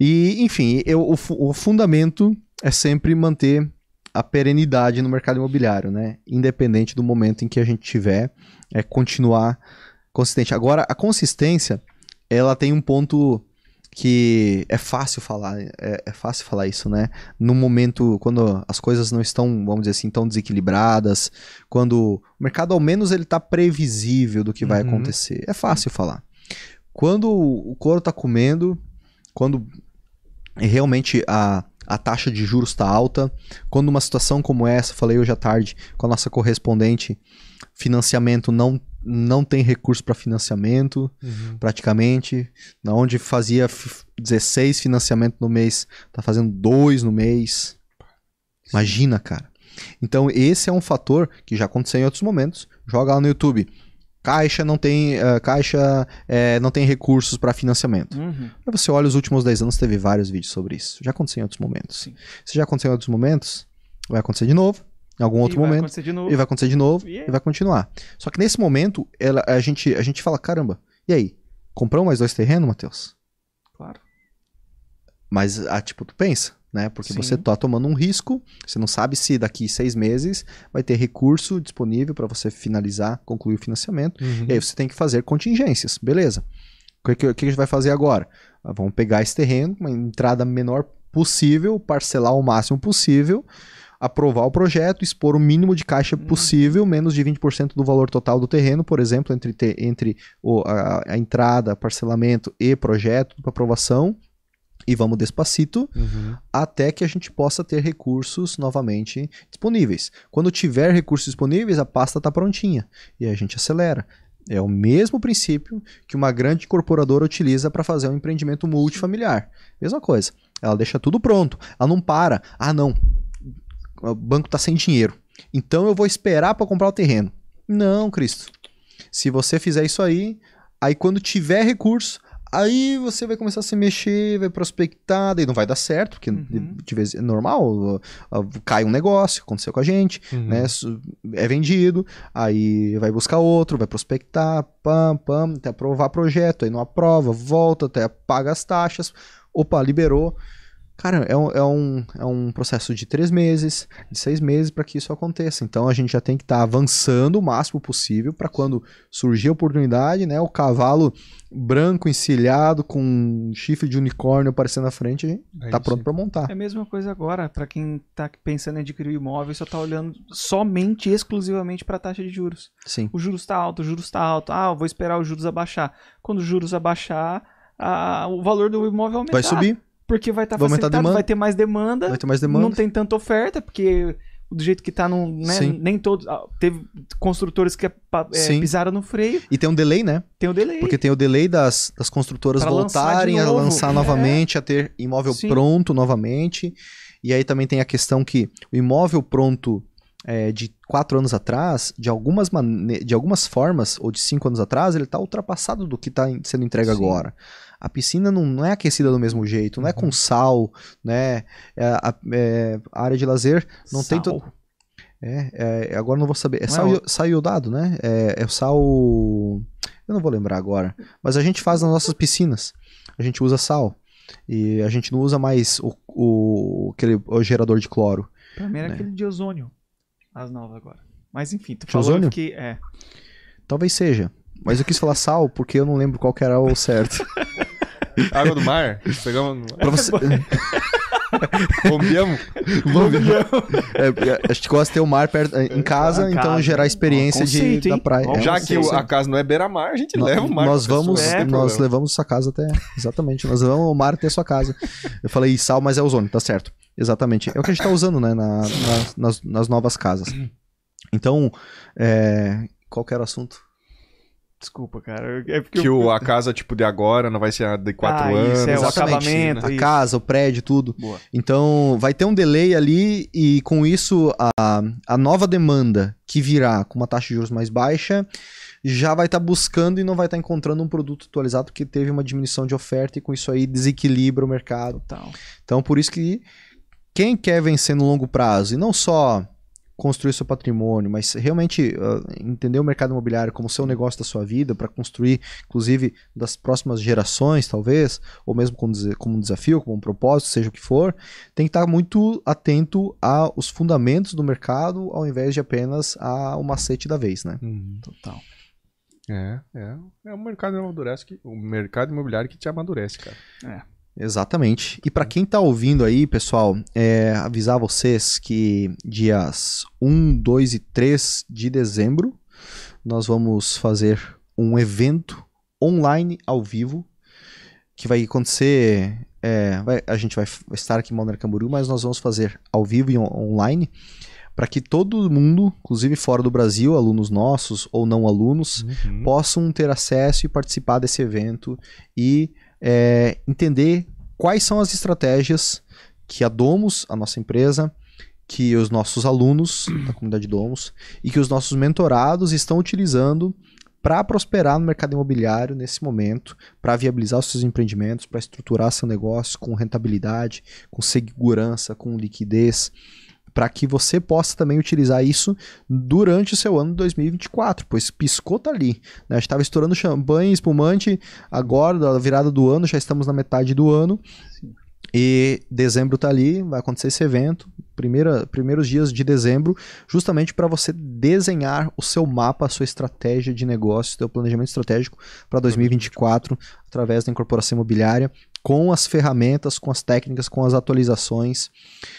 E, enfim, eu, o, fu- o fundamento é sempre manter a perenidade no mercado imobiliário, né? Independente do momento em que a gente tiver, é continuar consistente. Agora, a consistência, ela tem um ponto que é fácil falar, é, é fácil falar isso, né? No momento, quando as coisas não estão, vamos dizer assim, tão desequilibradas, quando o mercado, ao menos, ele tá previsível do que vai Uhum. acontecer. É fácil falar. Quando o couro tá comendo, quando realmente a, a taxa de juros está alta, quando uma situação como essa, falei hoje à tarde com a nossa correspondente, financiamento não, não tem recurso para financiamento, Uhum. praticamente, na onde fazia f- 16 financiamentos no mês, tá fazendo dois no mês. Imagina, cara. Então, esse é um fator que já aconteceu em outros momentos. Joga lá no YouTube. Caixa não tem, eh, caixa eh, não tem recursos para financiamento. Uhum. Aí você olha os últimos 10 anos, teve vários vídeos sobre isso. Já aconteceu em outros momentos. Sim. Se já aconteceu em outros momentos, vai acontecer de novo, em algum outro E vai momento, acontecer de novo. e vai acontecer de novo, E é. e vai continuar. Só que nesse momento, ela- a, gente, a gente fala, caramba, e aí? Comprou mais dois terrenos, Matheus? Claro. Mas, ah, tipo, tu pensa, né? Porque Sim. você está tomando um risco, você não sabe se daqui seis meses vai ter recurso disponível para você finalizar, concluir o financiamento. Uhum. E aí você tem que fazer contingências, beleza. O que, que- que a gente vai fazer agora? Ah, Vamos pegar esse terreno, uma entrada menor possível, parcelar o máximo possível, aprovar o projeto, expor o mínimo de caixa possível, menos de 20% do valor total do terreno, por exemplo, entre, te- entre o- a, a entrada, parcelamento e projeto para aprovação. E vamos despacito Uhum. até que a gente possa ter recursos novamente disponíveis. Quando tiver recursos disponíveis, a pasta está prontinha e a gente acelera. É o mesmo princípio que uma grande incorporadora utiliza para fazer um empreendimento multifamiliar. Mesma coisa. Ela deixa tudo pronto. Ela não para. Ah, não. O banco está sem dinheiro. Então eu vou esperar para comprar o terreno. Não, Cristo. Se você fizer isso aí, aí quando tiver recurso, aí você vai começar a se mexer, vai prospectar, daí não vai dar certo, porque Uhum. de vez é normal, cai um negócio, aconteceu com a gente, Uhum. né? É vendido, aí vai buscar outro, vai prospectar, pam, pam, até aprovar projeto, aí não aprova, volta, até paga as taxas, opa, liberou. Cara, é um, é um, é um processo de três meses, de seis meses para que isso aconteça. Então a gente já tem que estar avançando o máximo possível para quando surgir a oportunidade, né? O cavalo branco encilhado com um chifre de unicórnio aparecendo na frente, a gente Aí tá pronto para montar. É a mesma coisa agora, para quem tá pensando em adquirir o imóvel e só tá olhando somente, exclusivamente para a taxa de juros. Sim. O juros tá alto, o juros tá alto. Ah, eu vou esperar os juros abaixar. Quando os juros abaixar, a- o valor do imóvel aumentar. Vai subir, Porque vai estar Vai aumentar a facilitado, demanda. vai ter mais demanda. vai ter mais demanda. Não tem tanta oferta, porque do jeito que tá, não, né, nem todos. ah, Teve construtores que é, Sim. pisaram no freio, E tem um delay, né? tem o delay. Porque tem o delay das, das construtoras Pra lançar voltarem a novo. lançar É. novamente, a ter imóvel Sim. pronto novamente. E aí também tem a questão que o imóvel pronto é, de quatro anos atrás, de algumas, de algumas formas, ou de cinco anos atrás, ele está ultrapassado do que está sendo entregue Sim. agora. A piscina não, não é aquecida do mesmo jeito, não é Uhum. com sal, né? É, a, é, a área de lazer não tem Sal. todo. É, é, agora eu não vou saber. É Não é sal, sal iodado, né? É, é o sal. Eu não vou lembrar agora. Mas a gente faz nas nossas piscinas. A gente usa sal. E a gente não usa mais o, o, aquele, o gerador de cloro. Pra mim era né? aquele de ozônio. As novas agora. Mas enfim, tu De falou ozônio? que. É. Talvez seja. Mas eu quis falar sal porque eu não lembro qual era o certo. [LAUGHS] Água do mar? Pegamos. Pra você... [LAUGHS] Bombeamos? é, é, a gente gosta de ter o mar perto, em casa, então casa. gerar experiência Ó, de, conceito, da praia. É, Já que sei, o- sim. a casa não é beira-mar, a gente No- leva o mar. nós vamos, tem nós problema. levamos sua casa até. Exatamente, nós levamos o mar até a sua casa. Eu falei sal, mas é ozônio, tá certo. Exatamente. É o que a gente tá usando, né, na- na- nas, nas novas casas. Então, é, qual que era o assunto? Desculpa, cara. É porque Que eu- o, a casa, tipo, de agora não vai ser a de quatro Ah, anos. isso, é o Exatamente. acabamento. A isso. casa, o prédio, tudo. Boa. Então, vai ter um delay ali e com isso a, a nova demanda que virá com uma taxa de juros mais baixa já vai estar buscando e não vai estar encontrando um produto atualizado porque teve uma diminuição de oferta e com isso aí desequilibra o mercado. Total. Então, por isso que quem quer vencer no longo prazo e não só construir seu patrimônio, mas realmente ah, entender o mercado imobiliário como seu negócio da sua vida, para construir, inclusive, das próximas gerações, talvez, ou mesmo como, como um desafio, como um propósito, seja o que for, tem que estar muito atento aos fundamentos do mercado, ao invés de apenas a o macete da vez, né? Uhum. Total. É, é. É o mercado amadurece que, o mercado imobiliário que te amadurece, cara. Exatamente. E para quem tá ouvindo aí, pessoal, é, avisar vocês que dias 1, 2 e 3 de dezembro nós vamos fazer um evento online ao vivo que vai acontecer. é, vai- a gente vai estar aqui em Balneário Camboriú, mas nós vamos fazer ao vivo e on- online para que todo mundo, inclusive fora do Brasil, alunos nossos ou não alunos, Uhum. possam ter acesso e participar desse evento e é, entender quais são as estratégias que a Domus, a nossa empresa, que os nossos alunos da comunidade Domus e que os nossos mentorados estão utilizando para prosperar no mercado imobiliário nesse momento, para viabilizar os seus empreendimentos, para estruturar seu negócio com rentabilidade, com segurança, com liquidez, para que você possa também utilizar isso durante o seu ano de 2024, pois piscou tá ali. Né? A gente estava estourando champanhe, espumante, agora, da virada do ano, já estamos na metade do ano. E dezembro tá ali, vai acontecer esse evento, primeira, primeiros dias de dezembro, justamente para você desenhar o seu mapa, a sua estratégia de negócio, seu planejamento estratégico para 2024, através da incorporação imobiliária com as ferramentas, com as técnicas, com as atualizações,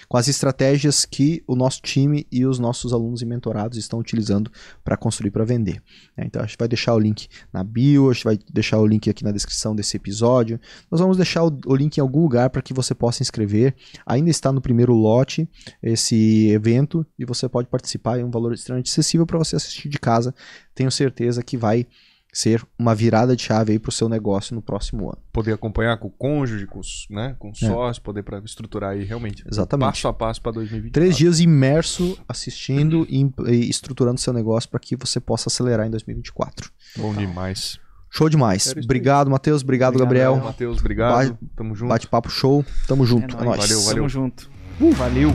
com as estratégias que o nosso time e os nossos alunos e mentorados estão utilizando para construir para vender. É, então a gente vai deixar o link na bio, a gente vai deixar o link aqui na descrição desse episódio. Nós vamos deixar o, o link em algum lugar para que você possa inscrever. Ainda está no primeiro lote esse evento e você pode participar. É um valor extremamente acessível para você assistir de casa. Tenho certeza que vai ser uma virada de chave aí para o seu negócio no próximo ano. Poder acompanhar com o cônjuge, com, né, com o sócio, é. poder para estruturar aí realmente. Exatamente. Passo a passo para 2024. Três dias imerso assistindo e, e estruturando seu negócio para que você possa acelerar em 2024. Bom demais. Show demais. Obrigado, Matheus. Obrigado, obrigado, Gabriel. Matheus, obrigado. Tamo junto. Bate-papo show. Tamo junto. É, é nóis. Valeu, valeu. Tamo junto. Uh, valeu.